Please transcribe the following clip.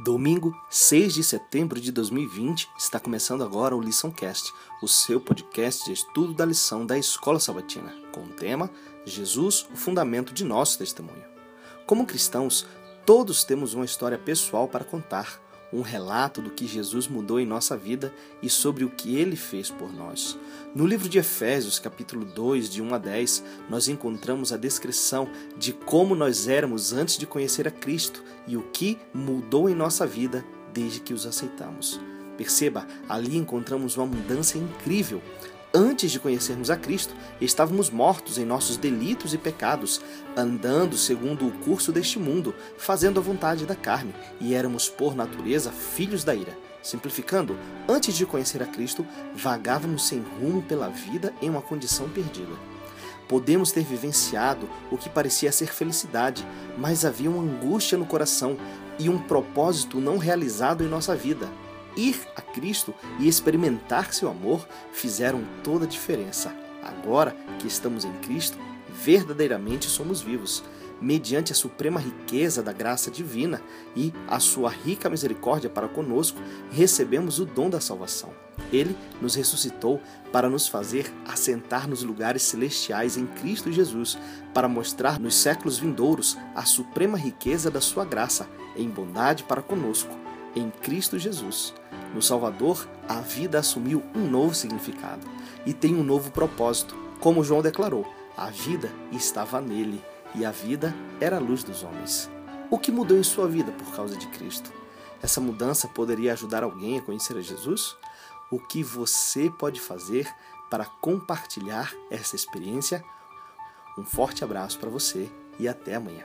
Domingo, 6 de setembro de 2020, está começando agora o LiçãoCast, o seu podcast de estudo da lição da Escola Sabatina, com o tema Jesus, o fundamento de nosso testemunho. Como cristãos, todos temos uma história pessoal para contar, um relato do que Jesus mudou em nossa vida e sobre o que ele fez por nós. No livro de Efésios, capítulo 2, de 1 a 10, nós encontramos a descrição de como nós éramos antes de conhecer a Cristo e o que mudou em nossa vida desde que os aceitamos. Perceba, ali encontramos uma mudança incrível. Antes de conhecermos a Cristo, estávamos mortos em nossos delitos e pecados, andando segundo o curso deste mundo, fazendo a vontade da carne, e éramos por natureza filhos da ira. Simplificando, antes de conhecer a Cristo, vagávamos sem rumo pela vida em uma condição perdida. Podemos ter vivenciado o que parecia ser felicidade, mas havia uma angústia no coração e um propósito não realizado em nossa vida ir a Cristo e experimentar seu amor fizeram toda a diferença. Agora que estamos em Cristo, verdadeiramente somos vivos, mediante a suprema riqueza da graça divina e a sua rica misericórdia para conosco, recebemos o dom da salvação. Ele nos ressuscitou para nos fazer assentar nos lugares celestiais em Cristo Jesus, para mostrar nos séculos vindouros a suprema riqueza da sua graça em bondade para conosco, em Cristo Jesus. No Salvador, a vida assumiu um novo significado e tem um novo propósito. Como João declarou, a vida estava nele e a vida era a luz dos homens. O que mudou em sua vida por causa de Cristo? Essa mudança poderia ajudar alguém a conhecer a Jesus? O que você pode fazer para compartilhar essa experiência? Um forte abraço para você e até amanhã.